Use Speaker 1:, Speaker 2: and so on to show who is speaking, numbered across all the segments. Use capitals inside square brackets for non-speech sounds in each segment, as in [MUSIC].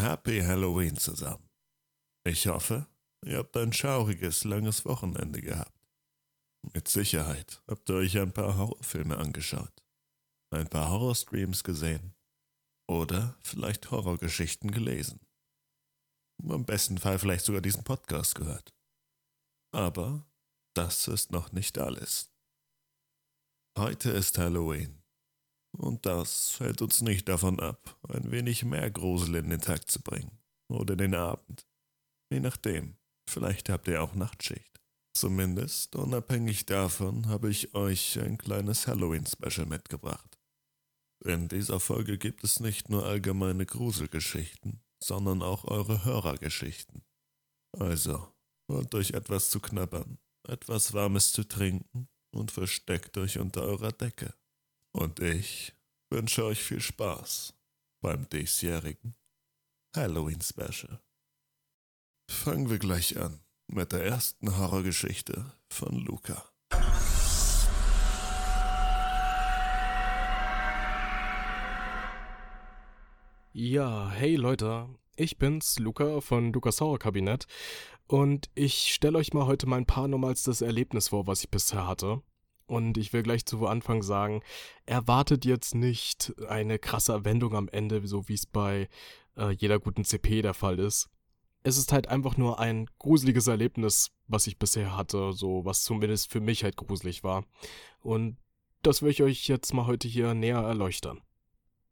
Speaker 1: Happy Halloween zusammen. Ich hoffe, ihr habt ein schauriges, langes Wochenende gehabt. Mit Sicherheit habt ihr euch ein paar Horrorfilme angeschaut, ein paar Horrorstreams gesehen oder vielleicht Horrorgeschichten gelesen. Im besten Fall vielleicht sogar diesen Podcast gehört. Aber das ist noch nicht alles. Heute ist Halloween. Und das hält uns nicht davon ab, ein wenig mehr Grusel in den Tag zu bringen. Oder den Abend. Je nachdem. Vielleicht habt ihr auch Nachtschicht. Zumindest unabhängig davon habe ich euch ein kleines Halloween-Special mitgebracht. In dieser Folge gibt es nicht nur allgemeine Gruselgeschichten, sondern auch eure Hörergeschichten. Also, holt euch etwas zu knabbern, etwas Warmes zu trinken und versteckt euch unter eurer Decke. Und ich wünsche euch viel Spaß beim diesjährigen Halloween Special. Fangen wir gleich an mit der ersten Horrorgeschichte von Luca.
Speaker 2: Ja, hey Leute, ich bin's, Luca von Lukas Horror Kabinett und ich stelle euch mal heute mein paranormalstes Erlebnis vor, was ich bisher hatte. Und ich will gleich zu Anfang sagen, erwartet jetzt nicht eine krasse Wendung am Ende, so wie es bei äh, jeder guten CP der Fall ist. Es ist halt einfach nur ein gruseliges Erlebnis, was ich bisher hatte, so was zumindest für mich halt gruselig war. Und das will ich euch jetzt mal heute hier näher erleuchten.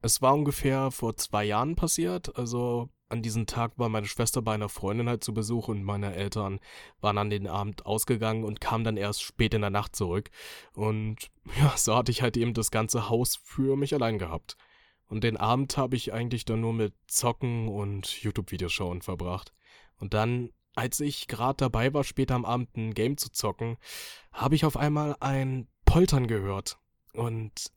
Speaker 2: Es war ungefähr vor zwei Jahren passiert, also an diesem Tag war meine Schwester bei einer Freundin halt zu Besuch und meine Eltern waren an den Abend ausgegangen und kamen dann erst spät in der Nacht zurück. Und [LAUGHS] ja, so hatte ich halt eben das ganze Haus für mich allein gehabt. Und den Abend habe ich eigentlich dann nur mit Zocken und YouTube-Videos schauen verbracht. Und dann, als ich gerade dabei war, später am Abend ein Game zu zocken, habe ich auf einmal ein Poltern gehört. Und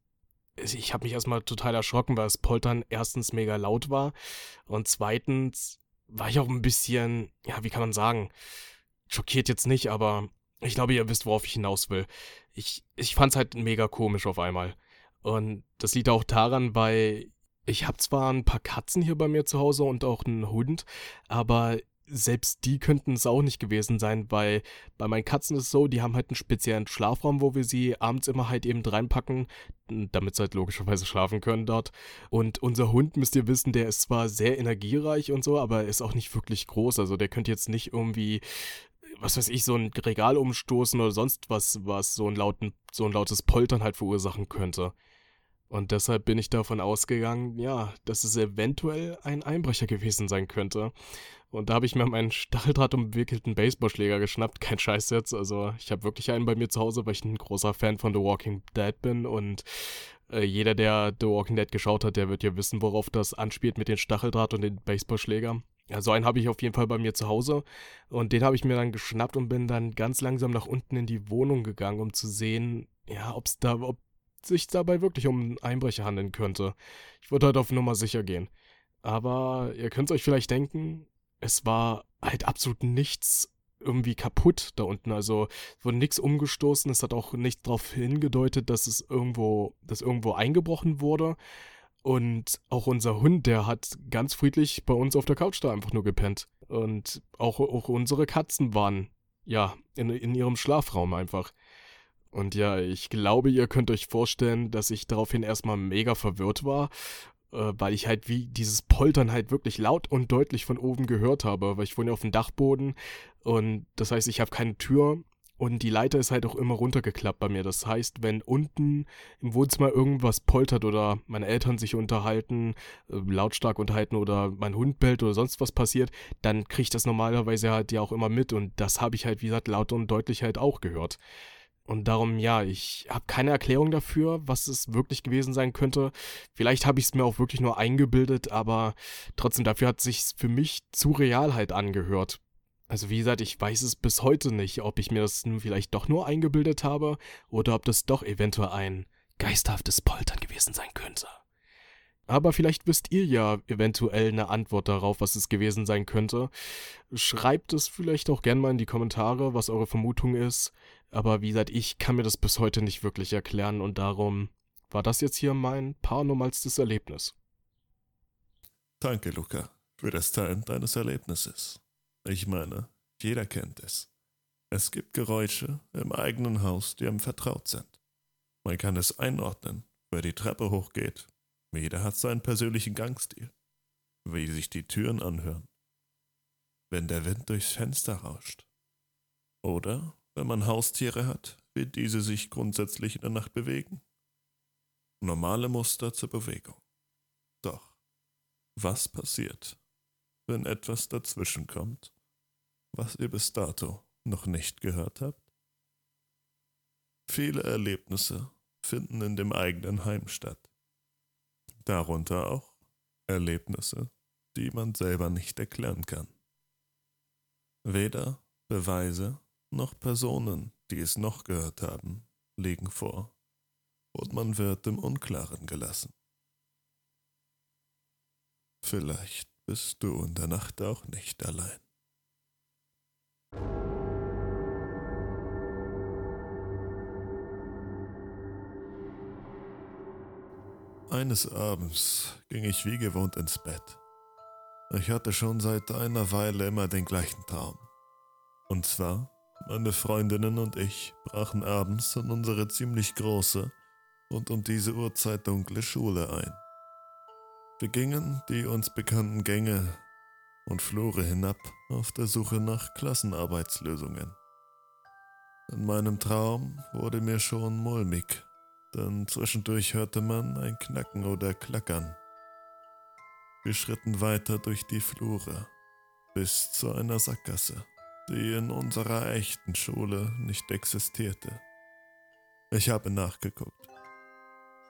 Speaker 2: ich habe mich erstmal total erschrocken, weil das Poltern erstens mega laut war und zweitens war ich auch ein bisschen, ja, wie kann man sagen, schockiert jetzt nicht, aber ich glaube, ihr wisst, worauf ich hinaus will. Ich, ich fand es halt mega komisch auf einmal. Und das liegt auch daran, weil ich habe zwar ein paar Katzen hier bei mir zu Hause und auch einen Hund, aber selbst die könnten es auch nicht gewesen sein, weil bei meinen Katzen ist es so, die haben halt einen speziellen Schlafraum, wo wir sie abends immer halt eben reinpacken, damit sie halt logischerweise schlafen können dort. Und unser Hund, müsst ihr wissen, der ist zwar sehr energiereich und so, aber ist auch nicht wirklich groß. Also der könnte jetzt nicht irgendwie was weiß ich, so ein Regal umstoßen oder sonst was, was so ein, lauten, so ein lautes Poltern halt verursachen könnte. Und deshalb bin ich davon ausgegangen, ja, dass es eventuell ein Einbrecher gewesen sein könnte. Und da habe ich mir meinen Stacheldraht umwickelten Baseballschläger geschnappt. Kein Scheiß jetzt. Also ich habe wirklich einen bei mir zu Hause, weil ich ein großer Fan von The Walking Dead bin. Und äh, jeder, der The Walking Dead geschaut hat, der wird ja wissen, worauf das anspielt mit dem Stacheldraht und dem Baseballschläger. Ja, so einen habe ich auf jeden Fall bei mir zu Hause. Und den habe ich mir dann geschnappt und bin dann ganz langsam nach unten in die Wohnung gegangen, um zu sehen, ja, ob's da, ob sich dabei wirklich um einen Einbrecher handeln könnte. Ich würde halt auf Nummer sicher gehen. Aber ihr könnt euch vielleicht denken, es war halt absolut nichts irgendwie kaputt da unten. Also wurde nichts umgestoßen. Es hat auch nicht darauf hingedeutet, dass es irgendwo, dass irgendwo eingebrochen wurde. Und auch unser Hund, der hat ganz friedlich bei uns auf der Couch da einfach nur gepennt. Und auch, auch unsere Katzen waren, ja, in, in ihrem Schlafraum einfach. Und ja, ich glaube, ihr könnt euch vorstellen, dass ich daraufhin erstmal mega verwirrt war, äh, weil ich halt wie dieses Poltern halt wirklich laut und deutlich von oben gehört habe, weil ich wohne auf dem Dachboden und das heißt, ich habe keine Tür und die Leiter ist halt auch immer runtergeklappt bei mir. Das heißt, wenn unten im Wohnzimmer irgendwas poltert oder meine Eltern sich unterhalten, äh, lautstark unterhalten oder mein Hund bellt oder sonst was passiert, dann kriege ich das normalerweise halt ja auch immer mit und das habe ich halt, wie gesagt, laut und deutlich halt auch gehört. Und darum, ja, ich habe keine Erklärung dafür, was es wirklich gewesen sein könnte. Vielleicht habe ich es mir auch wirklich nur eingebildet, aber trotzdem, dafür hat sich für mich zu real halt angehört. Also wie gesagt, ich weiß es bis heute nicht, ob ich mir das nun vielleicht doch nur eingebildet habe oder ob das doch eventuell ein geisterhaftes Poltern gewesen sein könnte. Aber vielleicht wisst ihr ja eventuell eine Antwort darauf, was es gewesen sein könnte. Schreibt es vielleicht auch gerne mal in die Kommentare, was eure Vermutung ist. Aber wie gesagt, ich kann mir das bis heute nicht wirklich erklären und darum war das jetzt hier mein paranormalstes Erlebnis.
Speaker 1: Danke, Luca, für das Teilen deines Erlebnisses. Ich meine, jeder kennt es. Es gibt Geräusche im eigenen Haus, die einem vertraut sind. Man kann es einordnen, wer die Treppe hochgeht. Jeder hat seinen persönlichen Gangstil. Wie sich die Türen anhören. Wenn der Wind durchs Fenster rauscht. Oder wenn man Haustiere hat, wie diese sich grundsätzlich in der Nacht bewegen. Normale Muster zur Bewegung. Doch, was passiert, wenn etwas dazwischenkommt, was ihr bis dato noch nicht gehört habt? Viele Erlebnisse finden in dem eigenen Heim statt. Darunter auch Erlebnisse, die man selber nicht erklären kann. Weder Beweise noch Personen, die es noch gehört haben, liegen vor, und man wird im Unklaren gelassen. Vielleicht bist du in der Nacht auch nicht allein. Eines Abends ging ich wie gewohnt ins Bett. Ich hatte schon seit einer Weile immer den gleichen Traum. Und zwar, meine Freundinnen und ich brachen abends in unsere ziemlich große und um diese Uhrzeit dunkle Schule ein. Wir gingen die uns bekannten Gänge und Flure hinab auf der Suche nach Klassenarbeitslösungen. In meinem Traum wurde mir schon mulmig, denn zwischendurch hörte man ein Knacken oder Klackern. Wir schritten weiter durch die Flure bis zu einer Sackgasse die in unserer echten Schule nicht existierte. Ich habe nachgeguckt.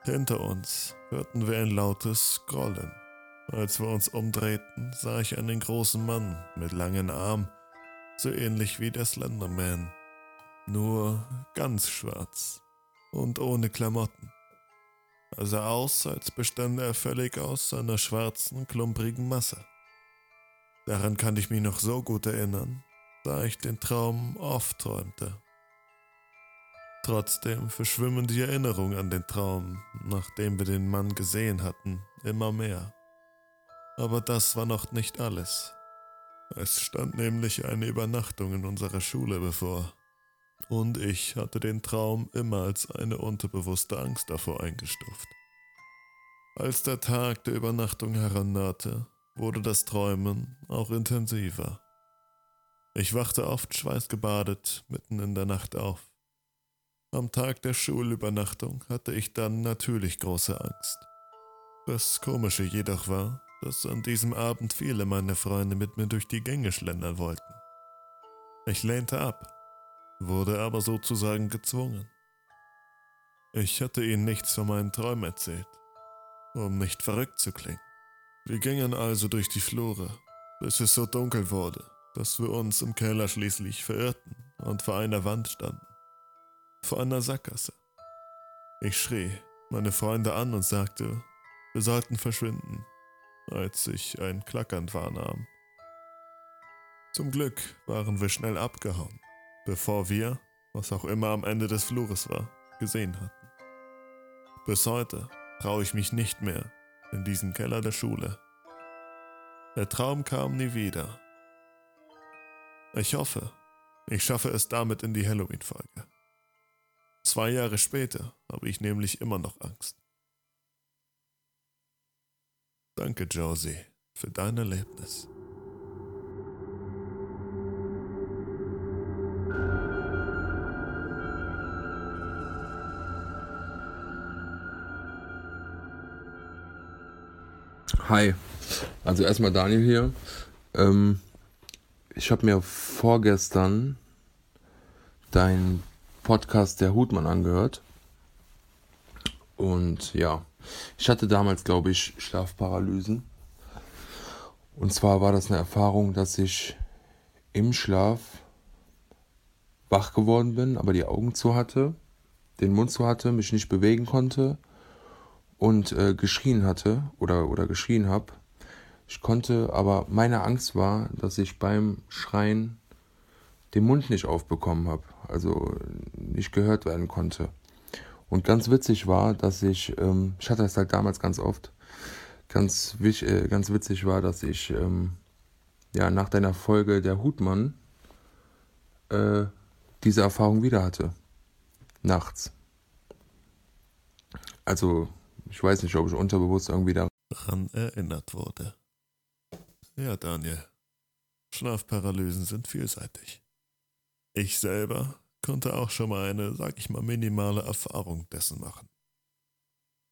Speaker 1: Hinter uns hörten wir ein lautes Grollen. Als wir uns umdrehten, sah ich einen großen Mann mit langen Armen, so ähnlich wie der Slenderman, nur ganz schwarz und ohne Klamotten. Er sah aus, als bestände er völlig aus einer schwarzen, klumprigen Masse. Daran kann ich mich noch so gut erinnern, da ich den Traum oft träumte. Trotzdem verschwimmen die Erinnerungen an den Traum, nachdem wir den Mann gesehen hatten, immer mehr. Aber das war noch nicht alles. Es stand nämlich eine Übernachtung in unserer Schule bevor. Und ich hatte den Traum immer als eine unterbewusste Angst davor eingestuft. Als der Tag der Übernachtung herannahte, wurde das Träumen auch intensiver. Ich wachte oft schweißgebadet mitten in der Nacht auf. Am Tag der Schulübernachtung hatte ich dann natürlich große Angst. Das Komische jedoch war, dass an diesem Abend viele meiner Freunde mit mir durch die Gänge schlendern wollten. Ich lehnte ab, wurde aber sozusagen gezwungen. Ich hatte ihnen nichts von meinen Träumen erzählt, um nicht verrückt zu klingen. Wir gingen also durch die Flure, bis es so dunkel wurde dass wir uns im Keller schließlich verirrten und vor einer Wand standen. Vor einer Sackgasse. Ich schrie meine Freunde an und sagte, wir sollten verschwinden, als ich ein Klackern wahrnahm. Zum Glück waren wir schnell abgehauen, bevor wir, was auch immer am Ende des Flures war, gesehen hatten. Bis heute traue ich mich nicht mehr in diesen Keller der Schule. Der Traum kam nie wieder ich hoffe, ich schaffe es damit in die Halloween-Folge. Zwei Jahre später habe ich nämlich immer noch Angst. Danke, Josie, für dein Erlebnis.
Speaker 3: Hi, also erstmal Daniel hier. Ähm, ich habe mir vorgestern deinen Podcast Der Hutmann angehört. Und ja, ich hatte damals, glaube ich, Schlafparalysen. Und zwar war das eine Erfahrung, dass ich im Schlaf wach geworden bin, aber die Augen zu hatte, den Mund zu hatte, mich nicht bewegen konnte und äh, geschrien hatte oder, oder geschrien habe. Ich konnte, aber meine Angst war, dass ich beim Schreien den Mund nicht aufbekommen habe, also nicht gehört werden konnte. Und ganz witzig war, dass ich, ähm, ich hatte das halt damals ganz oft, ganz, äh, ganz witzig war, dass ich ähm, ja nach deiner Folge der Hutmann äh, diese Erfahrung wieder hatte. Nachts. Also, ich weiß nicht, ob ich unterbewusst irgendwie
Speaker 1: daran erinnert wurde. Ja, Daniel. Schlafparalysen sind vielseitig. Ich selber konnte auch schon mal eine, sag ich mal, minimale Erfahrung dessen machen.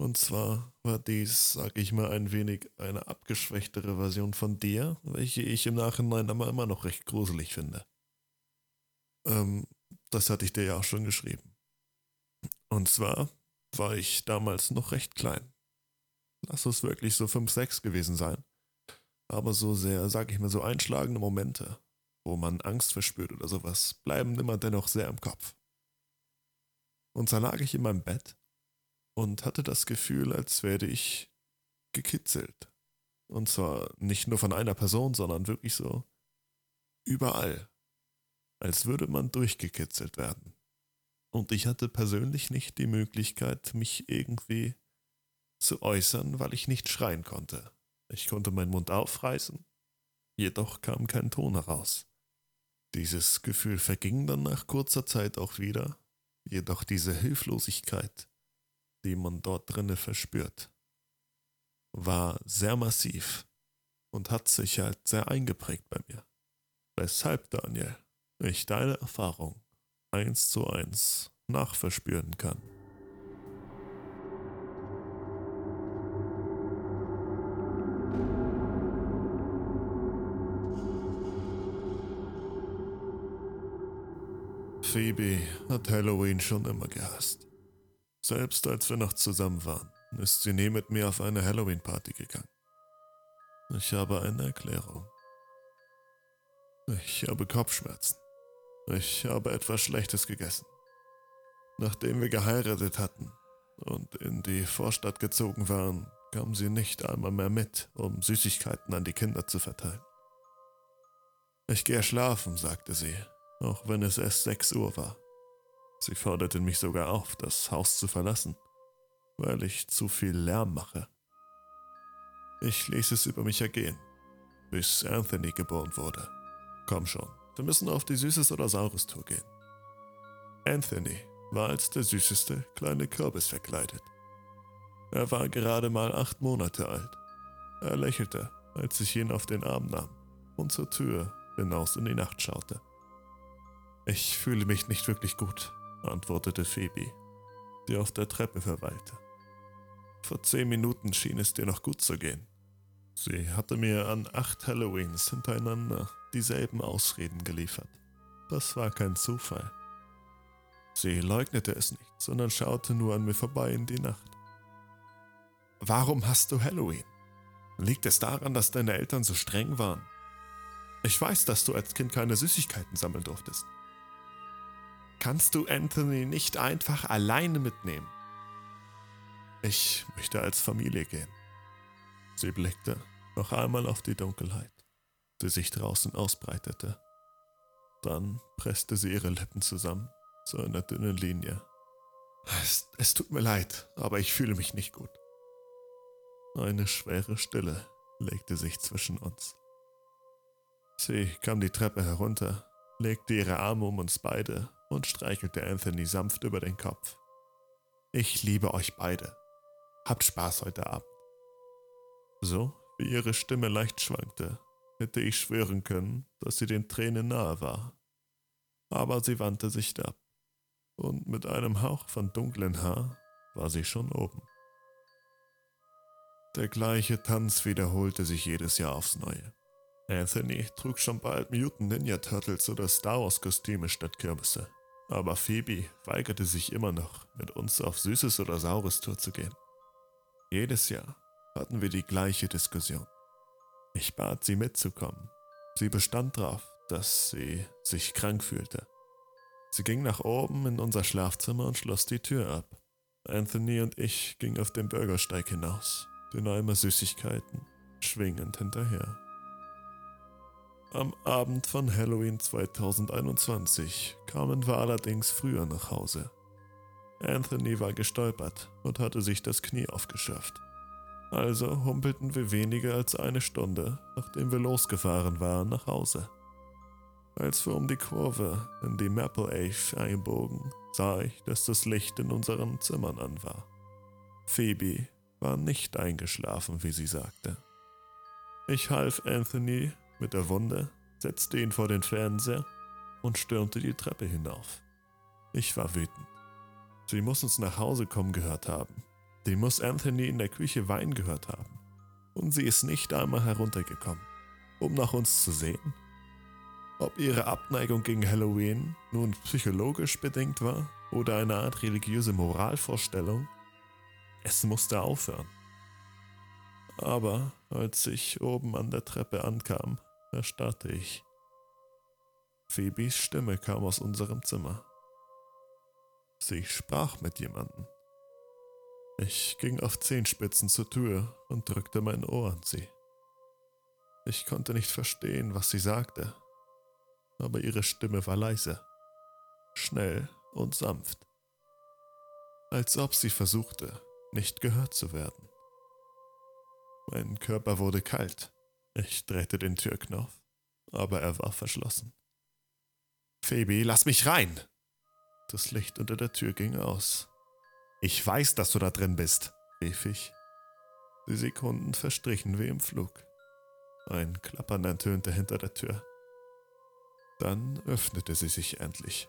Speaker 1: Und zwar war dies, sag ich mal, ein wenig eine abgeschwächtere Version von dir, welche ich im Nachhinein aber immer noch recht gruselig finde. Ähm, das hatte ich dir ja auch schon geschrieben. Und zwar war ich damals noch recht klein. Lass es wirklich so 5, 6 gewesen sein. Aber so sehr, sag ich mal, so einschlagende Momente, wo man Angst verspürt oder sowas, bleiben immer dennoch sehr im Kopf. Und da lag ich in meinem Bett und hatte das Gefühl, als werde ich gekitzelt. Und zwar nicht nur von einer Person, sondern wirklich so überall. Als würde man durchgekitzelt werden. Und ich hatte persönlich nicht die Möglichkeit, mich irgendwie zu äußern, weil ich nicht schreien konnte. Ich konnte meinen Mund aufreißen, jedoch kam kein Ton heraus. Dieses Gefühl verging dann nach kurzer Zeit auch wieder, jedoch diese Hilflosigkeit, die man dort drinne verspürt, war sehr massiv und hat sich halt sehr eingeprägt bei mir. Weshalb, Daniel, ich deine Erfahrung eins zu eins nachverspüren kann. Phoebe hat Halloween schon immer gehasst. Selbst als wir noch zusammen waren, ist sie nie mit mir auf eine Halloween-Party gegangen. Ich habe eine Erklärung. Ich habe Kopfschmerzen. Ich habe etwas Schlechtes gegessen. Nachdem wir geheiratet hatten und in die Vorstadt gezogen waren, kam sie nicht einmal mehr mit, um Süßigkeiten an die Kinder zu verteilen. Ich gehe schlafen, sagte sie, auch wenn es erst sechs Uhr war. Sie forderte mich sogar auf, das Haus zu verlassen, weil ich zu viel Lärm mache. Ich ließ es über mich ergehen, bis Anthony geboren wurde. Komm schon, wir müssen auf die Süßes- oder Saures-Tour gehen. Anthony war als der süßeste kleine Kürbis verkleidet. Er war gerade mal acht Monate alt. Er lächelte, als ich ihn auf den Arm nahm und zur Tür hinaus in die Nacht schaute. Ich fühle mich nicht wirklich gut, antwortete Phoebe, die auf der Treppe verweilte. Vor zehn Minuten schien es dir noch gut zu gehen. Sie hatte mir an acht Halloweens hintereinander dieselben Ausreden geliefert. Das war kein Zufall. Sie leugnete es nicht, sondern schaute nur an mir vorbei in die Nacht. Warum hast du Halloween? Liegt es daran, dass deine Eltern so streng waren? Ich weiß, dass du als Kind keine Süßigkeiten sammeln durftest. Kannst du Anthony nicht einfach alleine mitnehmen? Ich möchte als Familie gehen. Sie blickte noch einmal auf die Dunkelheit, die sich draußen ausbreitete. Dann presste sie ihre Lippen zusammen zu einer dünnen Linie. Es, es tut mir leid, aber ich fühle mich nicht gut. Eine schwere Stille legte sich zwischen uns. Sie kam die Treppe herunter, legte ihre Arme um uns beide und streichelte Anthony sanft über den Kopf. Ich liebe euch beide. Habt Spaß heute Abend. So wie ihre Stimme leicht schwankte, hätte ich schwören können, dass sie den Tränen nahe war. Aber sie wandte sich ab, und mit einem Hauch von dunklen Haar war sie schon oben. Der gleiche Tanz wiederholte sich jedes Jahr aufs Neue. Anthony trug schon bald Mutant Ninja Turtles oder Star Wars Kostüme statt Kürbisse. Aber Phoebe weigerte sich immer noch, mit uns auf Süßes oder Saures Tour zu gehen. Jedes Jahr hatten wir die gleiche Diskussion. Ich bat sie mitzukommen. Sie bestand darauf, dass sie sich krank fühlte. Sie ging nach oben in unser Schlafzimmer und schloss die Tür ab. Anthony und ich gingen auf den Bürgersteig hinaus, den Eimer Süßigkeiten schwingend hinterher. Am Abend von Halloween 2021 kamen wir allerdings früher nach Hause. Anthony war gestolpert und hatte sich das Knie aufgeschürft. Also humpelten wir weniger als eine Stunde, nachdem wir losgefahren waren, nach Hause. Als wir um die Kurve in die Maple Ave einbogen, sah ich, dass das Licht in unseren Zimmern an war. Phoebe war nicht eingeschlafen, wie sie sagte. Ich half Anthony mit der Wunde, setzte ihn vor den Fernseher und stürmte die Treppe hinauf. Ich war wütend. Sie muss uns nach Hause kommen gehört haben. Die muss Anthony in der Küche weinen gehört haben. Und sie ist nicht einmal heruntergekommen, um nach uns zu sehen. Ob ihre Abneigung gegen Halloween nun psychologisch bedingt war oder eine Art religiöse Moralvorstellung, es musste aufhören. Aber als ich oben an der Treppe ankam, erstarrte ich. Phoebes Stimme kam aus unserem Zimmer. Sie sprach mit jemandem. Ich ging auf Zehenspitzen zur Tür und drückte mein Ohr an sie. Ich konnte nicht verstehen, was sie sagte, aber ihre Stimme war leise, schnell und sanft, als ob sie versuchte, nicht gehört zu werden. Mein Körper wurde kalt. Ich drehte den Türknopf, aber er war verschlossen. Phoebe, lass mich rein! Das Licht unter der Tür ging aus. Ich weiß, dass du da drin bist, rief ich. Die Sekunden verstrichen wie im Flug. Ein Klappern ertönte hinter der Tür. Dann öffnete sie sich endlich.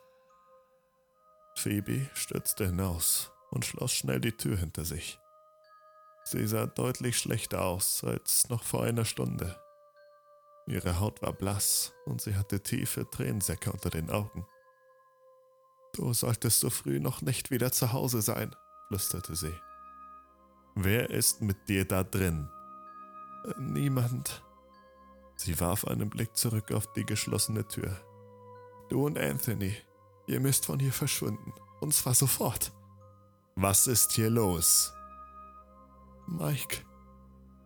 Speaker 1: Phoebe stürzte hinaus und schloss schnell die Tür hinter sich. Sie sah deutlich schlechter aus als noch vor einer Stunde. Ihre Haut war blass und sie hatte tiefe Tränensäcke unter den Augen. Du solltest so früh noch nicht wieder zu Hause sein, flüsterte sie. Wer ist mit dir da drin? Niemand. Sie warf einen Blick zurück auf die geschlossene Tür. Du und Anthony, ihr müsst von hier verschwinden. Und zwar sofort. Was ist hier los? Mike.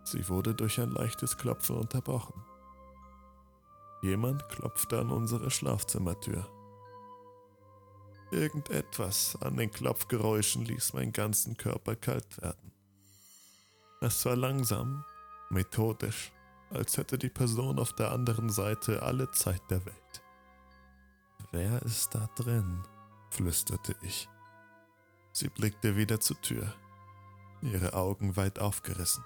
Speaker 1: Sie wurde durch ein leichtes Klopfen unterbrochen. Jemand klopfte an unsere Schlafzimmertür. Irgendetwas an den Klopfgeräuschen ließ meinen ganzen Körper kalt werden. Es war langsam, methodisch, als hätte die Person auf der anderen Seite alle Zeit der Welt. Wer ist da drin? flüsterte ich. Sie blickte wieder zur Tür, ihre Augen weit aufgerissen.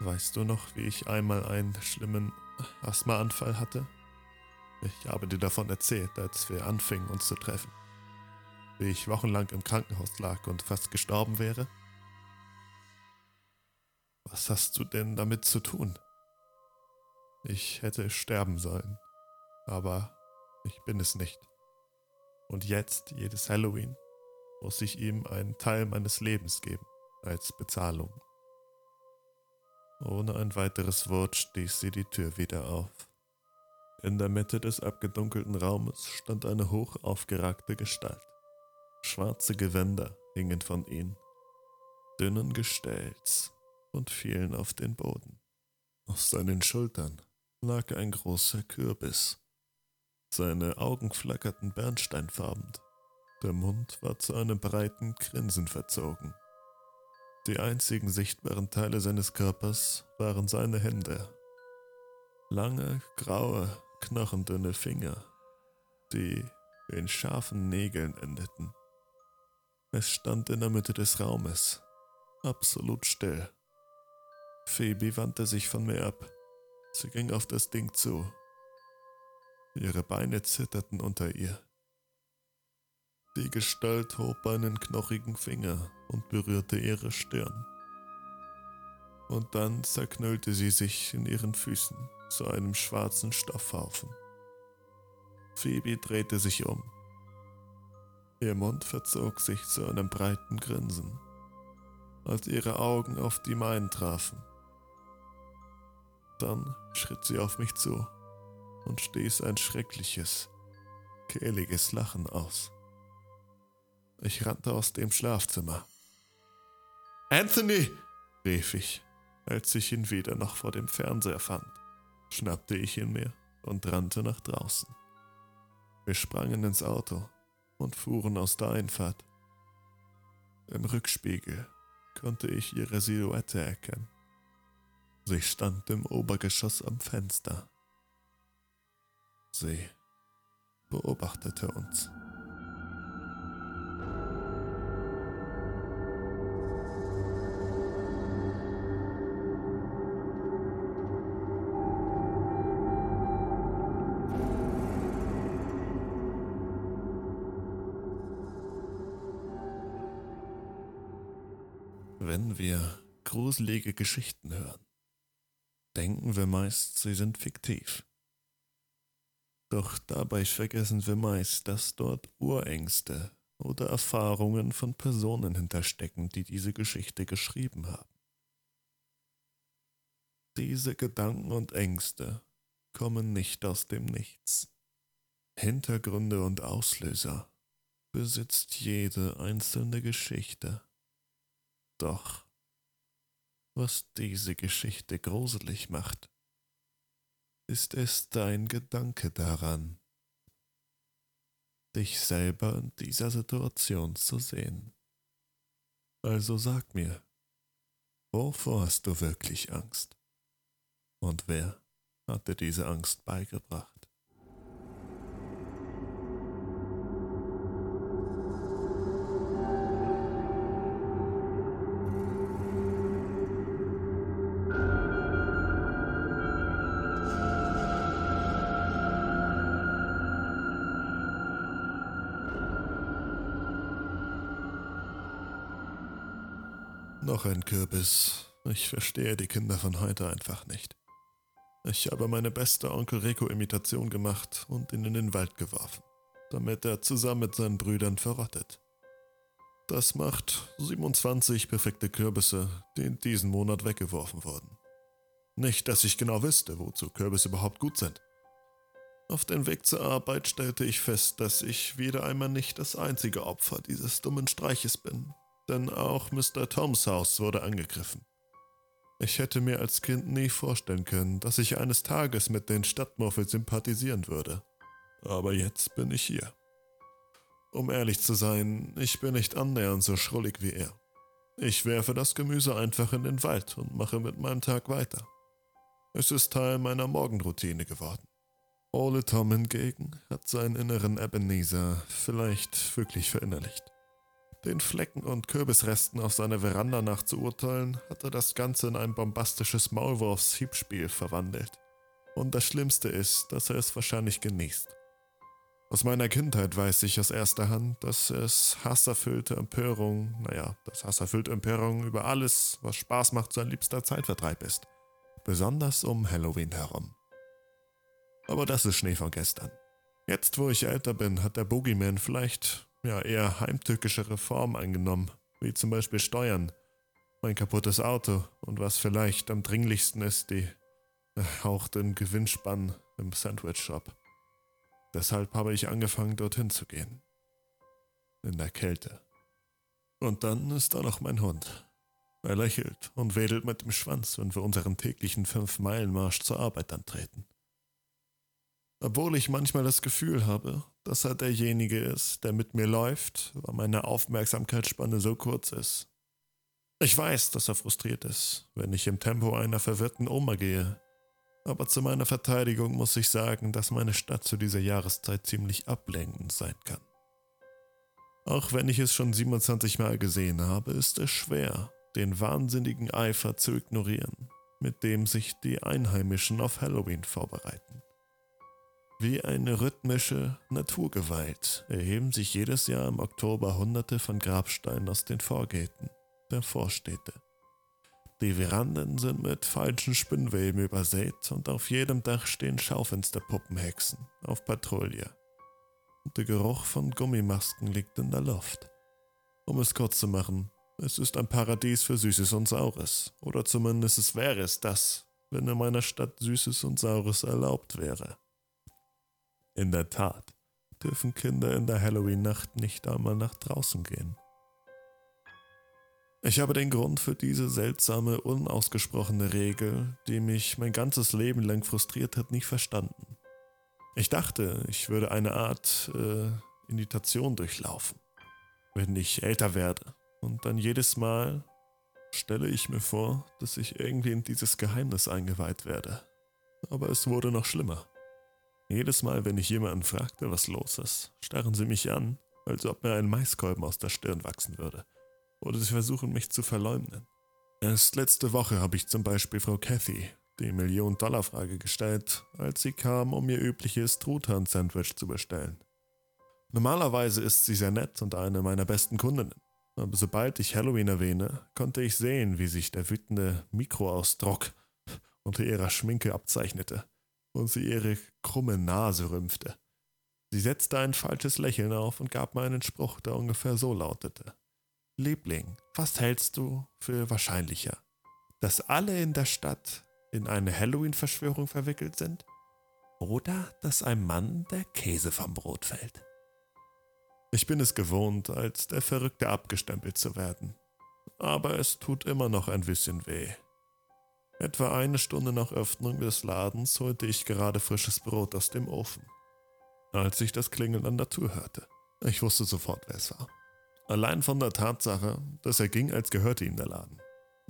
Speaker 1: Weißt du noch, wie ich einmal einen schlimmen Asthmaanfall hatte? Ich habe dir davon erzählt, als wir anfingen, uns zu treffen. Wie ich wochenlang im Krankenhaus lag und fast gestorben wäre. Was hast du denn damit zu tun? Ich hätte sterben sollen, aber ich bin es nicht. Und jetzt, jedes Halloween, muss ich ihm einen Teil meines Lebens geben, als Bezahlung. Ohne ein weiteres Wort stieß sie die Tür wieder auf. In der Mitte des abgedunkelten Raumes stand eine hoch aufgeragte Gestalt. Schwarze Gewänder hingen von ihm, dünnen Gestells und fielen auf den Boden. Auf seinen Schultern lag ein großer Kürbis. Seine Augen flackerten bernsteinfarben. Der Mund war zu einem breiten Grinsen verzogen. Die einzigen sichtbaren Teile seines Körpers waren seine Hände. Lange, graue, knochendünne Finger, die in scharfen Nägeln endeten. Es stand in der Mitte des Raumes, absolut still. Phoebe wandte sich von mir ab. Sie ging auf das Ding zu. Ihre Beine zitterten unter ihr. Die Gestalt hob einen knochigen Finger und berührte ihre Stirn. Und dann zerknüllte sie sich in ihren Füßen zu einem schwarzen Stoffhaufen. Phoebe drehte sich um. Ihr Mund verzog sich zu einem breiten Grinsen, als ihre Augen auf die meinen trafen. Dann schritt sie auf mich zu und stieß ein schreckliches, kehliges Lachen aus. Ich rannte aus dem Schlafzimmer. Anthony! rief ich, als ich ihn wieder noch vor dem Fernseher fand schnappte ich ihn mir und rannte nach draußen. Wir sprangen ins Auto und fuhren aus der Einfahrt. Im Rückspiegel konnte ich ihre Silhouette erkennen. Sie stand im Obergeschoss am Fenster. Sie beobachtete uns. Wenn wir gruselige Geschichten hören, denken wir meist, sie sind fiktiv. Doch dabei vergessen wir meist, dass dort Urängste oder Erfahrungen von Personen hinterstecken, die diese Geschichte geschrieben haben. Diese Gedanken und Ängste kommen nicht aus dem Nichts. Hintergründe und Auslöser besitzt jede einzelne Geschichte. Doch, was diese Geschichte gruselig macht, ist es dein Gedanke daran, dich selber in dieser Situation zu sehen. Also sag mir, wovor hast du wirklich Angst? Und wer hat dir diese Angst beigebracht? Noch ein Kürbis. Ich verstehe die Kinder von heute einfach nicht. Ich habe meine beste Onkel Rico-Imitation gemacht und ihn in den Wald geworfen, damit er zusammen mit seinen Brüdern verrottet. Das macht 27 perfekte Kürbisse, die in diesem Monat weggeworfen wurden. Nicht, dass ich genau wüsste, wozu Kürbisse überhaupt gut sind. Auf dem Weg zur Arbeit stellte ich fest, dass ich wieder einmal nicht das einzige Opfer dieses dummen Streiches bin, denn auch Mr. Toms Haus wurde angegriffen. Ich hätte mir als Kind nie vorstellen können, dass ich eines Tages mit den Stadtmuffel sympathisieren würde. Aber jetzt bin ich hier. Um ehrlich zu sein, ich bin nicht annähernd so schrullig wie er. Ich werfe das Gemüse einfach in den Wald und mache mit meinem Tag weiter. Es ist Teil meiner Morgenroutine geworden. Ole Tom hingegen hat seinen inneren Ebenezer vielleicht wirklich verinnerlicht. Den Flecken und Kürbisresten auf seiner Veranda nach zu urteilen, hat er das Ganze in ein bombastisches Maulwurfs-Hiebspiel verwandelt. Und das Schlimmste ist, dass er es wahrscheinlich genießt. Aus meiner Kindheit weiß ich aus erster Hand, dass es hasserfüllte Empörung, naja, dass hasserfüllte Empörung über alles, was Spaß macht, sein liebster Zeitvertreib ist. Besonders um Halloween herum. Aber das ist Schnee von gestern. Jetzt, wo ich älter bin, hat der Boogeyman vielleicht ja, eher heimtückischere Form angenommen, wie zum Beispiel Steuern, mein kaputtes Auto und was vielleicht am dringlichsten ist, die erhauchten Gewinnspann im Sandwich Shop. Deshalb habe ich angefangen, dorthin zu gehen. In der Kälte. Und dann ist da noch mein Hund. Er lächelt und wedelt mit dem Schwanz, wenn wir unseren täglichen Fünf-Meilen-Marsch zur Arbeit antreten. Obwohl ich manchmal das Gefühl habe, dass er derjenige ist, der mit mir läuft, weil meine Aufmerksamkeitsspanne so kurz ist. Ich weiß, dass er frustriert ist, wenn ich im Tempo einer verwirrten Oma gehe. Aber zu meiner Verteidigung muss ich sagen, dass meine Stadt zu dieser Jahreszeit ziemlich ablenkend sein kann. Auch wenn ich es schon 27 Mal gesehen habe, ist es schwer, den wahnsinnigen Eifer zu ignorieren, mit dem sich die Einheimischen auf Halloween vorbereiten. Wie eine rhythmische Naturgewalt erheben sich jedes Jahr im Oktober Hunderte von Grabsteinen aus den Vorgärten der Vorstädte. Die Veranden sind mit falschen Spinnweben übersät und auf jedem Dach stehen Schaufensterpuppenhexen auf Patrouille. Und der Geruch von Gummimasken liegt in der Luft. Um es kurz zu machen, es ist ein Paradies für Süßes und Saures. Oder zumindest es wäre es das, wenn in meiner Stadt Süßes und Saures erlaubt wäre. In der Tat dürfen Kinder in der Halloween-Nacht nicht einmal nach draußen gehen. Ich habe den Grund für diese seltsame, unausgesprochene Regel, die mich mein ganzes Leben lang frustriert hat, nicht verstanden. Ich dachte, ich würde eine Art äh, Inditation durchlaufen, wenn ich älter werde und dann jedes Mal, stelle ich mir vor, dass ich irgendwie in dieses Geheimnis eingeweiht werde. Aber es wurde noch schlimmer. Jedes Mal, wenn ich jemanden fragte, was los ist, starren sie mich an, als ob mir ein Maiskolben aus der Stirn wachsen würde. Oder sie versuchen mich zu verleumden. Erst letzte Woche habe ich zum Beispiel Frau Cathy die Million-Dollar-Frage gestellt, als sie kam, um ihr übliches Truthahn-Sandwich zu bestellen. Normalerweise ist sie sehr nett und eine meiner besten Kundinnen. Aber sobald ich Halloween erwähne, konnte ich sehen, wie sich der wütende Mikroausdruck unter ihrer Schminke abzeichnete und sie ihre krumme Nase rümpfte. Sie setzte ein falsches Lächeln auf und gab mir einen Spruch, der ungefähr so lautete. Liebling, was hältst du für wahrscheinlicher? Dass alle in der Stadt in eine Halloween-Verschwörung verwickelt sind? Oder dass ein Mann der Käse vom Brot fällt? Ich bin es gewohnt, als der Verrückte abgestempelt zu werden. Aber es tut immer noch ein bisschen weh. Etwa eine Stunde nach Öffnung des Ladens holte ich gerade frisches Brot aus dem Ofen. Als ich das Klingeln an der Tür hörte, ich wusste sofort, wer es war. Allein von der Tatsache, dass er ging, als gehörte ihm der Laden.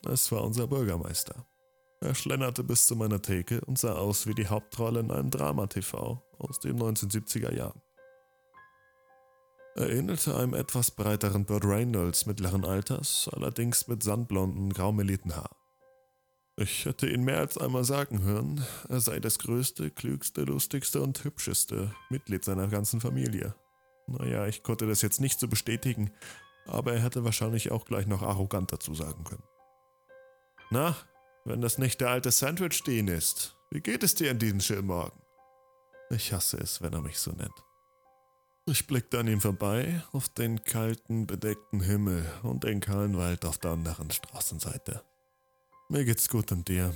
Speaker 1: Es war unser Bürgermeister. Er schlenderte bis zu meiner Theke und sah aus wie die Hauptrolle in einem Drama-TV aus den 1970er Jahren. Er ähnelte einem etwas breiteren Burt Reynolds mittleren Alters, allerdings mit sandblonden, graumelierten Haar. Ich hätte ihn mehr als einmal sagen hören, er sei das größte, klügste, lustigste und hübscheste Mitglied seiner ganzen Familie. Naja, ich konnte das jetzt nicht so bestätigen, aber er hätte wahrscheinlich auch gleich noch arrogant dazu sagen können. Na, wenn das nicht der alte Sandwich-Dean ist, wie geht es dir in diesem schönen Morgen? Ich hasse es, wenn er mich so nennt. Ich blickte an ihm vorbei auf den kalten, bedeckten Himmel und den kahlen Wald auf der anderen Straßenseite. Mir geht's gut und dir?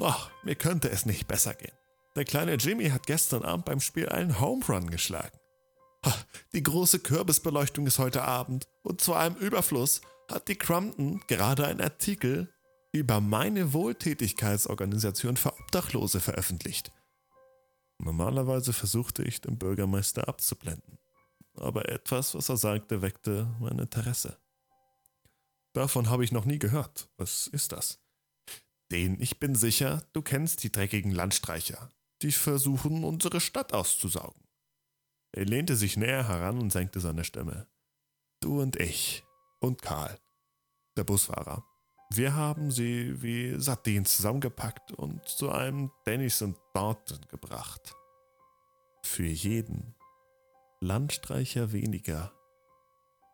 Speaker 1: Ach, mir könnte es nicht besser gehen. Der kleine Jimmy hat gestern Abend beim Spiel einen Home Run geschlagen. Die große Kürbisbeleuchtung ist heute Abend und zu einem Überfluss hat die Crumpton gerade einen Artikel über meine Wohltätigkeitsorganisation für Obdachlose veröffentlicht. Normalerweise versuchte ich, den Bürgermeister abzublenden, aber etwas, was er sagte, weckte mein Interesse. Davon habe ich noch nie gehört. Was ist das? Den, ich bin sicher, du kennst die dreckigen Landstreicher. Die versuchen, unsere Stadt auszusaugen. Er lehnte sich näher heran und senkte seine Stimme. Du und ich und Karl, der Busfahrer. Wir haben sie wie Sardinen zusammengepackt und zu einem Dennis und Dalton gebracht. Für jeden Landstreicher weniger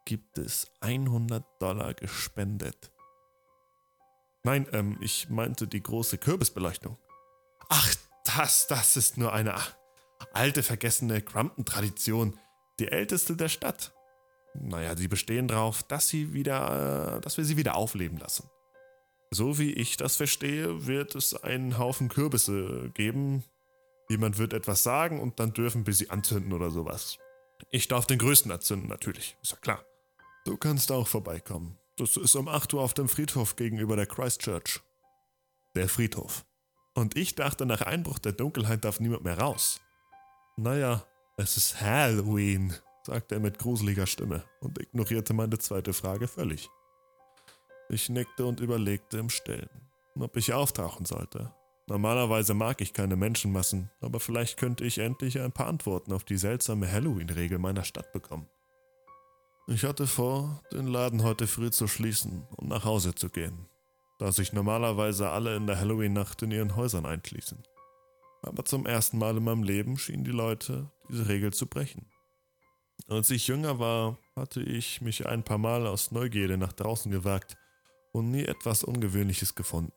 Speaker 1: gibt es 100 Dollar gespendet. Nein, ähm, ich meinte die große Kürbisbeleuchtung. Ach, das, das ist nur eine alte, vergessene Crumpton-Tradition, die älteste der Stadt. Naja, sie bestehen darauf, dass, sie wieder, äh, dass wir sie wieder aufleben lassen. So wie ich das verstehe, wird es einen Haufen Kürbisse geben. Jemand wird etwas sagen und dann dürfen wir sie anzünden oder sowas. Ich darf den größten anzünden, natürlich, ist ja klar. Du kannst auch vorbeikommen. Das ist um 8 Uhr auf dem Friedhof gegenüber der Christchurch. Der Friedhof. Und ich dachte, nach Einbruch der Dunkelheit darf niemand mehr raus. Naja, es ist Halloween, sagte er mit gruseliger Stimme und ignorierte meine zweite Frage völlig. Ich nickte und überlegte im Stillen, ob ich auftauchen sollte. Normalerweise mag ich keine Menschenmassen, aber vielleicht könnte ich endlich ein paar Antworten auf die seltsame Halloween-Regel meiner Stadt bekommen. Ich hatte vor, den Laden heute früh zu schließen und nach Hause zu gehen, da sich normalerweise alle in der Halloween-Nacht in ihren Häusern einschließen aber zum ersten Mal in meinem Leben schienen die Leute diese Regel zu brechen. Als ich jünger war, hatte ich mich ein paar Mal aus Neugierde nach draußen gewagt und nie etwas Ungewöhnliches gefunden.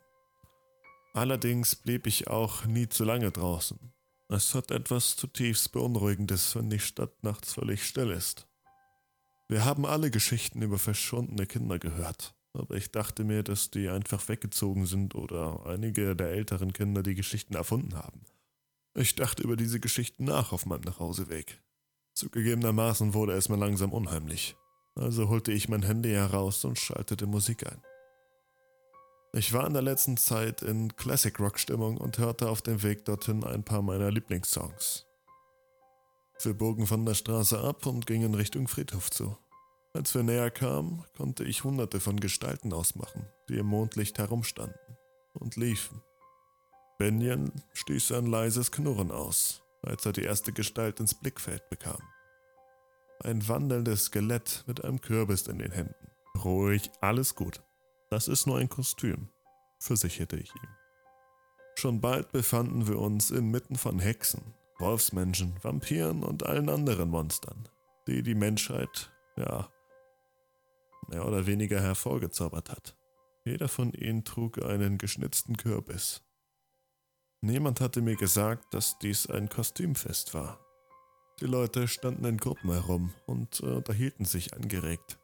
Speaker 1: Allerdings blieb ich auch nie zu lange draußen. Es hat etwas zutiefst Beunruhigendes, wenn die Stadt nachts völlig still ist. Wir haben alle Geschichten über verschwundene Kinder gehört, aber ich dachte mir, dass die einfach weggezogen sind oder einige der älteren Kinder die Geschichten erfunden haben. Ich dachte über diese Geschichten nach auf meinem Nachhauseweg. Zugegebenermaßen wurde es mir langsam unheimlich. Also holte ich mein Handy heraus und schaltete Musik ein. Ich war in der letzten Zeit in Classic Rock Stimmung und hörte auf dem Weg dorthin ein paar meiner Lieblingssongs. Wir bogen von der Straße ab und gingen Richtung Friedhof zu. Als wir näher kamen, konnte ich hunderte von Gestalten ausmachen, die im Mondlicht herumstanden und liefen. Benjen stieß ein leises Knurren aus, als er die erste Gestalt ins Blickfeld bekam. Ein wandelndes Skelett mit einem Kürbis in den Händen. Ruhig, alles gut. Das ist nur ein Kostüm, versicherte ich ihm. Schon bald befanden wir uns inmitten von Hexen, Wolfsmenschen, Vampiren und allen anderen Monstern, die die Menschheit, ja, mehr oder weniger hervorgezaubert hat. Jeder von ihnen trug einen geschnitzten Kürbis. Niemand hatte mir gesagt, dass dies ein Kostümfest war. Die Leute standen in Gruppen herum und unterhielten sich angeregt.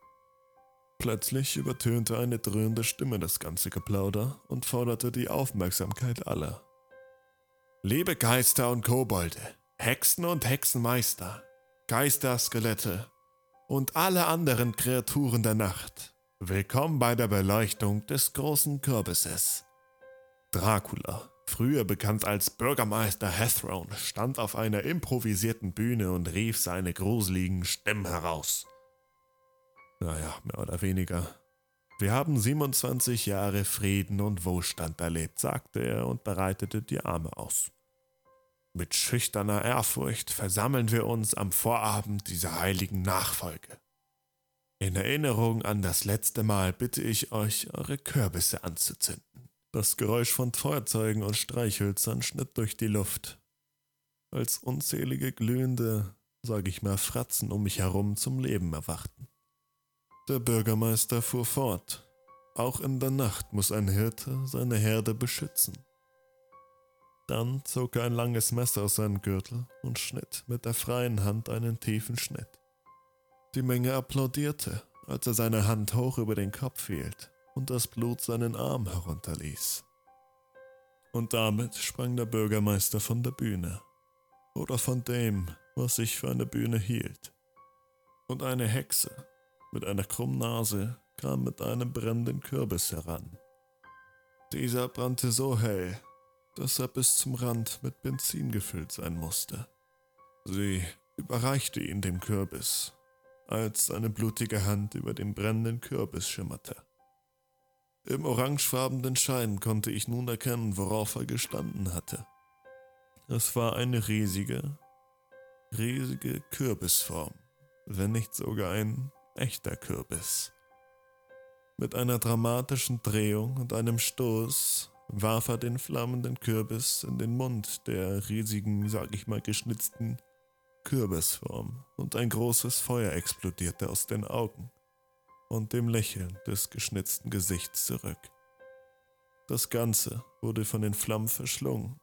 Speaker 1: Plötzlich übertönte eine dröhnende Stimme das ganze Geplauder und forderte die Aufmerksamkeit aller. Liebe Geister und Kobolde, Hexen und Hexenmeister, Geisterskelette und alle anderen Kreaturen der Nacht, willkommen bei der Beleuchtung des großen Kürbisses. Dracula, früher bekannt als Bürgermeister Hathrone, stand auf einer improvisierten Bühne und rief seine gruseligen Stimmen heraus. Naja, mehr oder weniger. Wir haben 27 Jahre Frieden und Wohlstand erlebt, sagte er und breitete die Arme aus. Mit schüchterner Ehrfurcht versammeln wir uns am Vorabend dieser heiligen Nachfolge. In Erinnerung an das letzte Mal bitte ich euch, eure Kürbisse anzuzünden. Das Geräusch von Feuerzeugen und Streichhölzern schnitt durch die Luft, als unzählige glühende, sag ich mal, Fratzen um mich herum zum Leben erwachten. Der Bürgermeister fuhr fort. Auch in der Nacht muss ein Hirte seine Herde beschützen. Dann zog er ein langes Messer aus seinem Gürtel und schnitt mit der freien Hand einen tiefen Schnitt. Die Menge applaudierte, als er seine Hand hoch über den Kopf hielt und das Blut seinen Arm herunterließ. Und damit sprang der Bürgermeister von der Bühne oder von dem, was sich für eine Bühne hielt. Und eine Hexe mit einer krummen Nase kam mit einem brennenden Kürbis heran. Dieser brannte so hell, dass er bis zum Rand mit Benzin gefüllt sein musste. Sie überreichte ihn dem Kürbis, als seine blutige Hand über den brennenden Kürbis schimmerte. Im orangefarbenen Schein konnte ich nun erkennen, worauf er gestanden hatte. Es war eine riesige, riesige Kürbisform, wenn nicht sogar ein echter Kürbis. Mit einer dramatischen Drehung und einem Stoß warf er den flammenden Kürbis in den Mund der riesigen, sag ich mal, geschnitzten Kürbisform und ein großes Feuer explodierte aus den Augen und dem Lächeln des geschnitzten Gesichts zurück. Das Ganze wurde von den Flammen verschlungen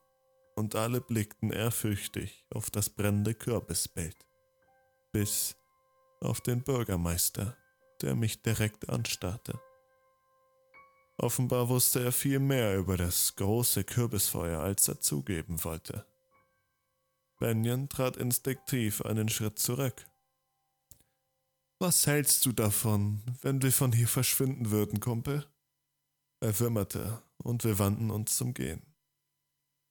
Speaker 1: und alle blickten ehrfürchtig auf das brennende Kürbisbild, bis auf den Bürgermeister, der mich direkt anstarrte. Offenbar wusste er viel mehr über das große Kürbisfeuer, als er zugeben wollte. Benjen trat instinktiv einen Schritt zurück. Was hältst du davon, wenn wir von hier verschwinden würden, Kumpel? Er wimmerte, und wir wandten uns zum Gehen.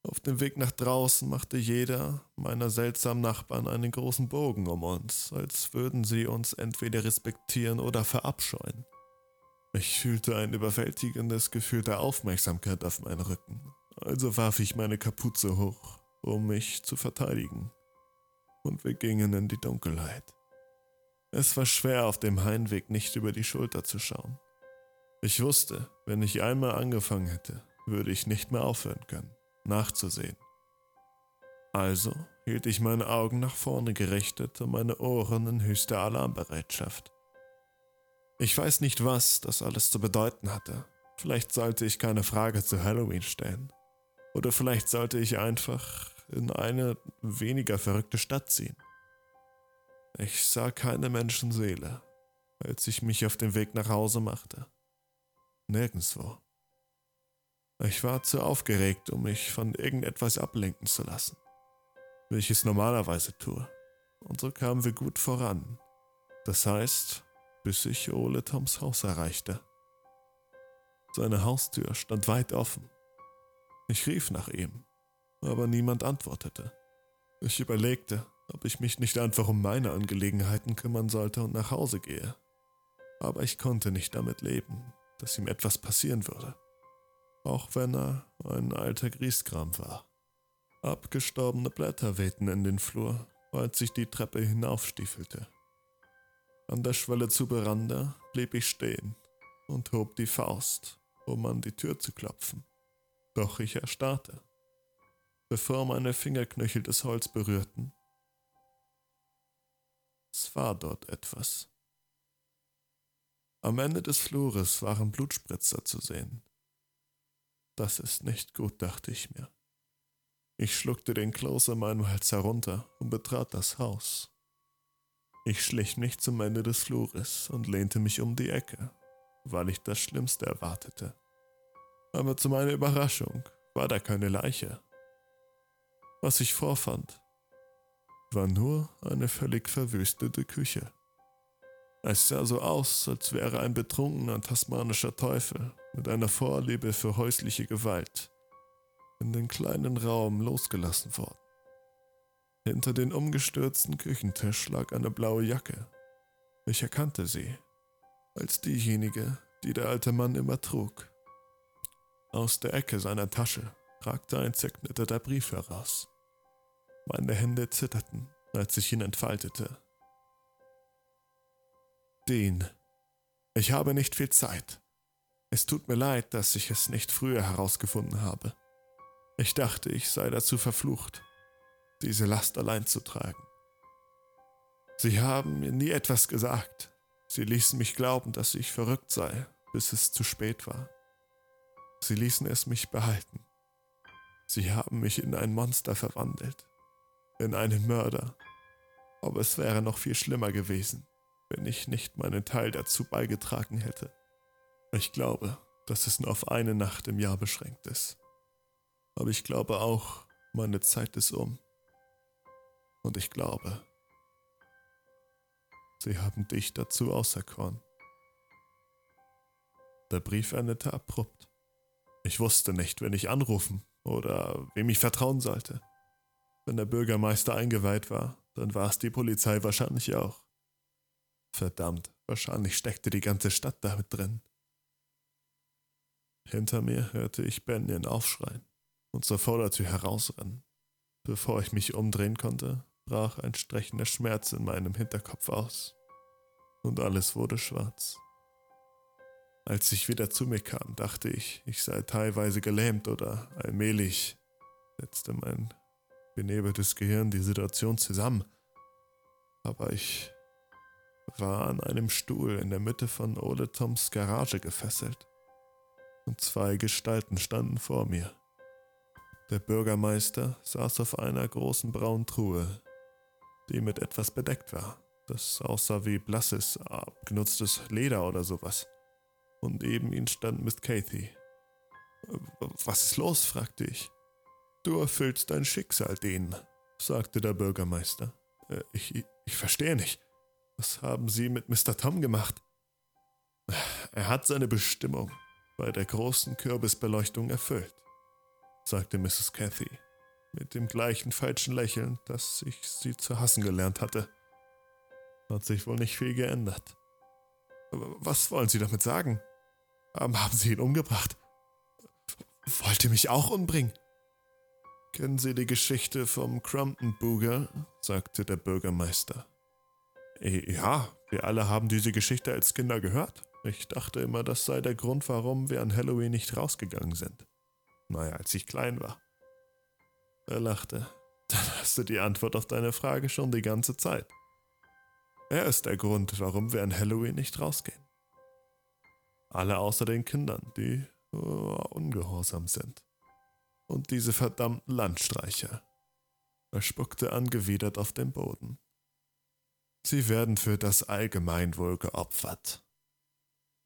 Speaker 1: Auf dem Weg nach draußen machte jeder meiner seltsamen Nachbarn einen großen Bogen um uns, als würden sie uns entweder respektieren oder verabscheuen. Ich fühlte ein überwältigendes Gefühl der Aufmerksamkeit auf meinen Rücken, also warf ich meine Kapuze hoch, um mich zu verteidigen, und wir gingen in die Dunkelheit. Es war schwer, auf dem Heimweg nicht über die Schulter zu schauen. Ich wusste, wenn ich einmal angefangen hätte, würde ich nicht mehr aufhören können, nachzusehen. Also hielt ich meine Augen nach vorne gerichtet und meine Ohren in höchster Alarmbereitschaft. Ich weiß nicht, was das alles zu bedeuten hatte. Vielleicht sollte ich keine Frage zu Halloween stellen. Oder vielleicht sollte ich einfach in eine weniger verrückte Stadt ziehen. Ich sah keine Menschenseele, als ich mich auf den Weg nach Hause machte. Nirgendwo. Ich war zu aufgeregt, um mich von irgendetwas ablenken zu lassen, wie ich es normalerweise tue. Und so kamen wir gut voran. Das heißt, bis ich Ole Toms Haus erreichte. Seine Haustür stand weit offen. Ich rief nach ihm, aber niemand antwortete. Ich überlegte, ob ich mich nicht einfach um meine Angelegenheiten kümmern sollte und nach Hause gehe. Aber ich konnte nicht damit leben, dass ihm etwas passieren würde. Auch wenn er ein alter Grieskram war. Abgestorbene Blätter wehten in den Flur, als ich die Treppe hinaufstiefelte. An der Schwelle zu Veranda blieb ich stehen und hob die Faust, um an die Tür zu klopfen. Doch ich erstarrte, bevor meine Fingerknöchel das Holz berührten. Es war dort etwas. Am Ende des Flures waren Blutspritzer zu sehen. Das ist nicht gut, dachte ich mir. Ich schluckte den Kloß in meinem Hals herunter und betrat das Haus. Ich schlich mich zum Ende des Flures und lehnte mich um die Ecke, weil ich das Schlimmste erwartete. Aber zu meiner Überraschung war da keine Leiche. Was ich vorfand, war nur eine völlig verwüstete Küche. Es sah so aus, als wäre ein betrunkener tasmanischer Teufel mit einer Vorliebe für häusliche Gewalt in den kleinen Raum losgelassen worden. Hinter den umgestürzten Küchentisch lag eine blaue Jacke. Ich erkannte sie als diejenige, die der alte Mann immer trug. Aus der Ecke seiner Tasche ragte ein zerknitterter Brief heraus. Meine Hände zitterten, als ich ihn entfaltete. Dean, ich habe nicht viel Zeit. Es tut mir leid, dass ich es nicht früher herausgefunden habe. Ich dachte, ich sei dazu verflucht, diese Last allein zu tragen. Sie haben mir nie etwas gesagt. Sie ließen mich glauben, dass ich verrückt sei, bis es zu spät war. Sie ließen es mich behalten. Sie haben mich in ein Monster verwandelt, in einen Mörder. Aber es wäre noch viel schlimmer gewesen, wenn ich nicht meinen Teil dazu beigetragen hätte. Ich glaube, dass es nur auf eine Nacht im Jahr beschränkt ist. Aber ich glaube auch, meine Zeit ist um. Und ich glaube, sie haben dich dazu auserkoren. Der Brief endete abrupt. Ich wusste nicht, wen ich anrufen oder wem ich vertrauen sollte. Wenn der Bürgermeister eingeweiht war, dann war es die Polizei wahrscheinlich auch. Verdammt, wahrscheinlich steckte die ganze Stadt damit drin. Hinter mir hörte ich Benjen aufschreien und zur Vordertür herausrennen. Bevor ich mich umdrehen konnte, brach ein stechender Schmerz in meinem Hinterkopf aus und alles wurde schwarz. Als ich wieder zu mir kam, dachte ich, ich sei teilweise gelähmt oder allmählich setzte mein benebeltes Gehirn die Situation zusammen. Aber ich war an einem Stuhl in der Mitte von Ole Toms Garage gefesselt und zwei Gestalten standen vor mir. Der Bürgermeister saß auf einer großen braunen Truhe, die mit etwas bedeckt war, das aussah wie blasses, abgenutztes Leder oder sowas. Und neben ihm stand Miss Cathy. Was ist los? fragte ich. Du erfüllst dein Schicksal, Dean, sagte der Bürgermeister. Äh, ich, ich verstehe nicht. Was haben Sie mit Mr. Tom gemacht? Er hat seine Bestimmung bei der großen Kürbisbeleuchtung erfüllt sagte Mrs. Cathy, mit dem gleichen falschen Lächeln, das ich sie zu hassen gelernt hatte. Hat sich wohl nicht viel geändert. Aber was wollen Sie damit sagen? Haben Sie ihn umgebracht? Wollt ihr mich auch umbringen? Kennen Sie die Geschichte vom Crumpton Booger? sagte der Bürgermeister. Ja, wir alle haben diese Geschichte als Kinder gehört. Ich dachte immer, das sei der Grund, warum wir an Halloween nicht rausgegangen sind. Naja, als ich klein war. Er lachte. Dann hast du die Antwort auf deine Frage schon die ganze Zeit. Er ist der Grund, warum wir an Halloween nicht rausgehen. Alle außer den Kindern, die oh, ungehorsam sind. Und diese verdammten Landstreicher. Er spuckte angewidert auf den Boden. Sie werden für das Allgemeinwohl geopfert,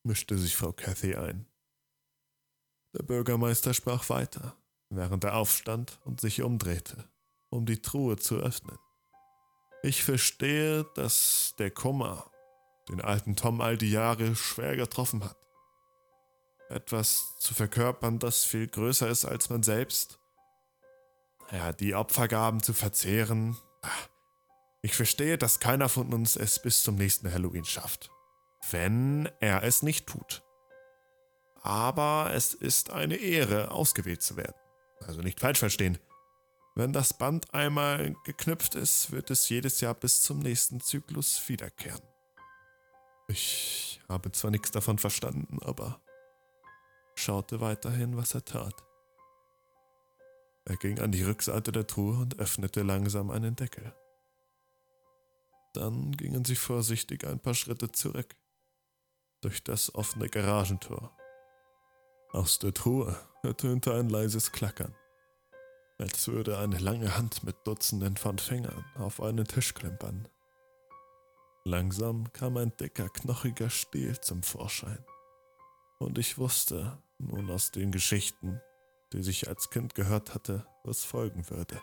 Speaker 1: mischte sich Frau Cathy ein. Der Bürgermeister sprach weiter, während er aufstand und sich umdrehte, um die Truhe zu öffnen. Ich verstehe, dass der Kummer den alten Tom all die Jahre schwer getroffen hat. Etwas zu verkörpern, das viel größer ist als man selbst. Ja, die Opfergaben zu verzehren. Ich verstehe, dass keiner von uns es bis zum nächsten Halloween schafft. Wenn er es nicht tut. Aber es ist eine Ehre, ausgewählt zu werden. Also nicht falsch verstehen. Wenn das Band einmal geknüpft ist, wird es jedes Jahr bis zum nächsten Zyklus wiederkehren. Ich habe zwar nichts davon verstanden, aber schaute weiterhin, was er tat. Er ging an die Rückseite der Truhe und öffnete langsam einen Deckel. Dann gingen sie vorsichtig ein paar Schritte zurück, durch das offene Garagentor. Aus der Truhe ertönte ein leises Klackern, als würde eine lange Hand mit Dutzenden von Fingern auf einen Tisch klimpern. Langsam kam ein dicker, knochiger Stiel zum Vorschein, und ich wusste nun aus den Geschichten, die ich als Kind gehört hatte, was folgen würde.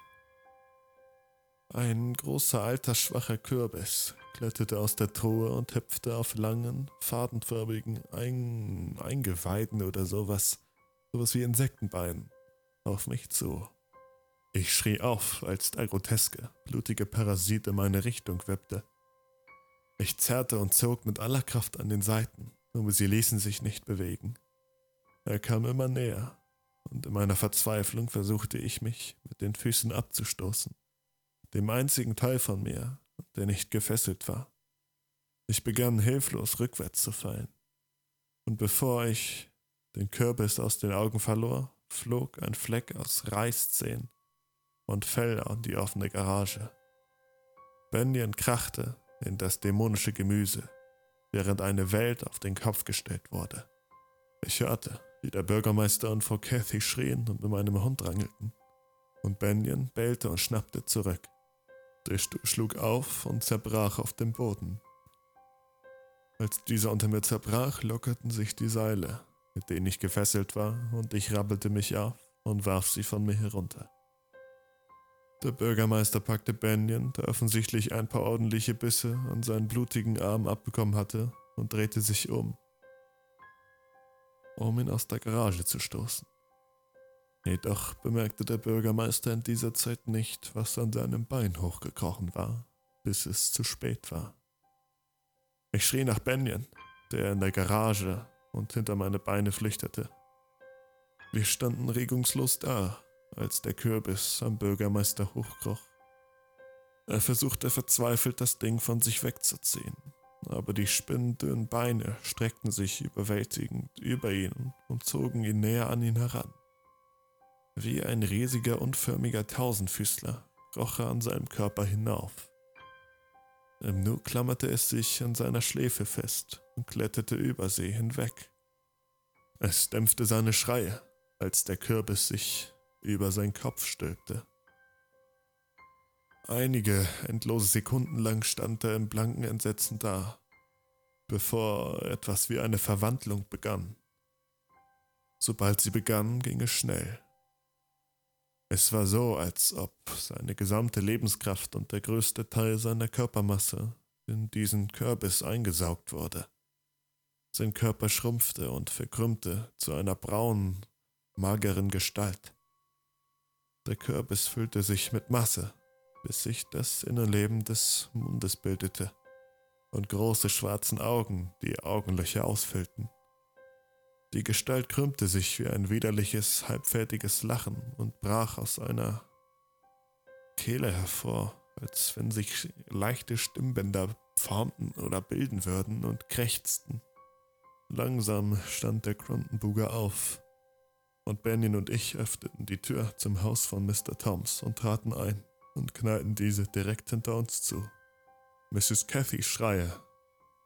Speaker 1: Ein großer alter schwacher Kürbis kletterte aus der Truhe und hüpfte auf langen, fadenförmigen Ein Eingeweiden oder sowas, sowas wie Insektenbeinen, auf mich zu. Ich schrie auf, als der groteske, blutige Parasit in meine Richtung wippte. Ich zerrte und zog mit aller Kraft an den Seiten, aber sie ließen sich nicht bewegen. Er kam immer näher, und in meiner Verzweiflung versuchte ich mich mit den Füßen abzustoßen dem einzigen Teil von mir, der nicht gefesselt war. Ich begann hilflos rückwärts zu fallen. Und bevor ich den Kürbis aus den Augen verlor, flog ein Fleck aus Reißzähnen und Fell an die offene Garage. Benjen krachte in das dämonische Gemüse, während eine Welt auf den Kopf gestellt wurde. Ich hörte, wie der Bürgermeister und Frau Cathy schrien und mit meinem Hund rangelten. Und Benjen bellte und schnappte zurück. Der schlug auf und zerbrach auf dem Boden. Als dieser unter mir zerbrach, lockerten sich die Seile, mit denen ich gefesselt war, und ich rabbelte mich auf und warf sie von mir herunter. Der Bürgermeister packte Benjen, der offensichtlich ein paar ordentliche Bisse an seinen blutigen Arm abbekommen hatte, und drehte sich um, um ihn aus der Garage zu stoßen. Jedoch bemerkte der Bürgermeister in dieser Zeit nicht, was an seinem Bein hochgekrochen war, bis es zu spät war. Ich schrie nach Benjen, der in der Garage und hinter meine Beine flüchtete. Wir standen regungslos da, als der Kürbis am Bürgermeister hochkroch. Er versuchte verzweifelt, das Ding von sich wegzuziehen, aber die spinndünnen Beine streckten sich überwältigend über ihn und zogen ihn näher an ihn heran. Wie ein riesiger, unförmiger Tausendfüßler kroch er an seinem Körper hinauf. Im Nu klammerte es sich an seiner Schläfe fest und kletterte über sie hinweg. Es dämpfte seine Schreie, als der Kürbis sich über seinen Kopf stülpte. Einige endlose Sekunden lang stand er im blanken Entsetzen da, bevor etwas wie eine Verwandlung begann. Sobald sie begann, ging es schnell. Es war so, als ob seine gesamte Lebenskraft und der größte Teil seiner Körpermasse in diesen Kürbis eingesaugt wurde. Sein Körper schrumpfte und verkrümmte zu einer braunen, mageren Gestalt. Der Kürbis füllte sich mit Masse, bis sich das Innenleben des Mundes bildete und große schwarzen Augen die Augenlöcher ausfüllten. Die Gestalt krümmte sich wie ein widerliches, halbfertiges Lachen und brach aus einer Kehle hervor, als wenn sich leichte Stimmbänder formten oder bilden würden und krächzten. Langsam stand der Krumpenbuger auf, und Benjen und ich öffneten die Tür zum Haus von Mr. Toms und traten ein und knallten diese direkt hinter uns zu. Mrs. Cathys Schreie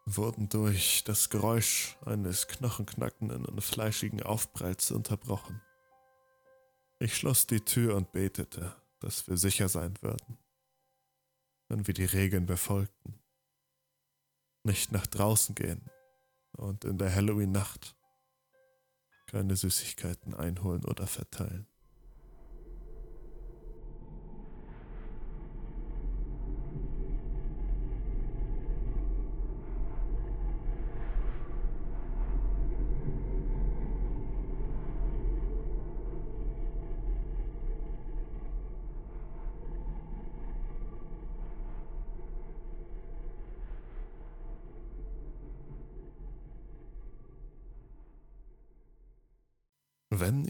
Speaker 1: wurden durch das Geräusch eines knochenknackenden und fleischigen Aufpralls unterbrochen. Ich schloss die Tür und betete, dass wir sicher sein würden, wenn wir die Regeln befolgten. Nicht nach draußen gehen und in der Halloween-Nacht keine Süßigkeiten einholen oder verteilen.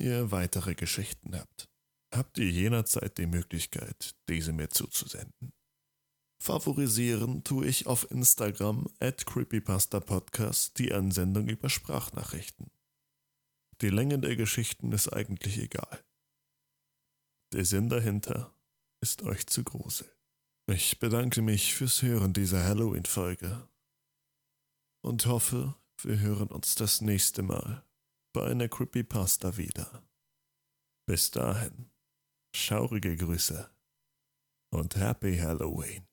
Speaker 1: Ihr weitere Geschichten habt, habt ihr jederzeit die Möglichkeit, diese mir zuzusenden. Favorisieren tue ich auf Instagram at creepypastapodcast die Ansendung über Sprachnachrichten. Die Länge der Geschichten ist eigentlich egal. Der Sinn dahinter ist euch zu grusel. Ich bedanke mich fürs Hören dieser Halloween-Folge und hoffe, wir hören uns das nächste Mal bei einer Creepypasta wieder. Bis dahin, schaurige Grüße und Happy Halloween.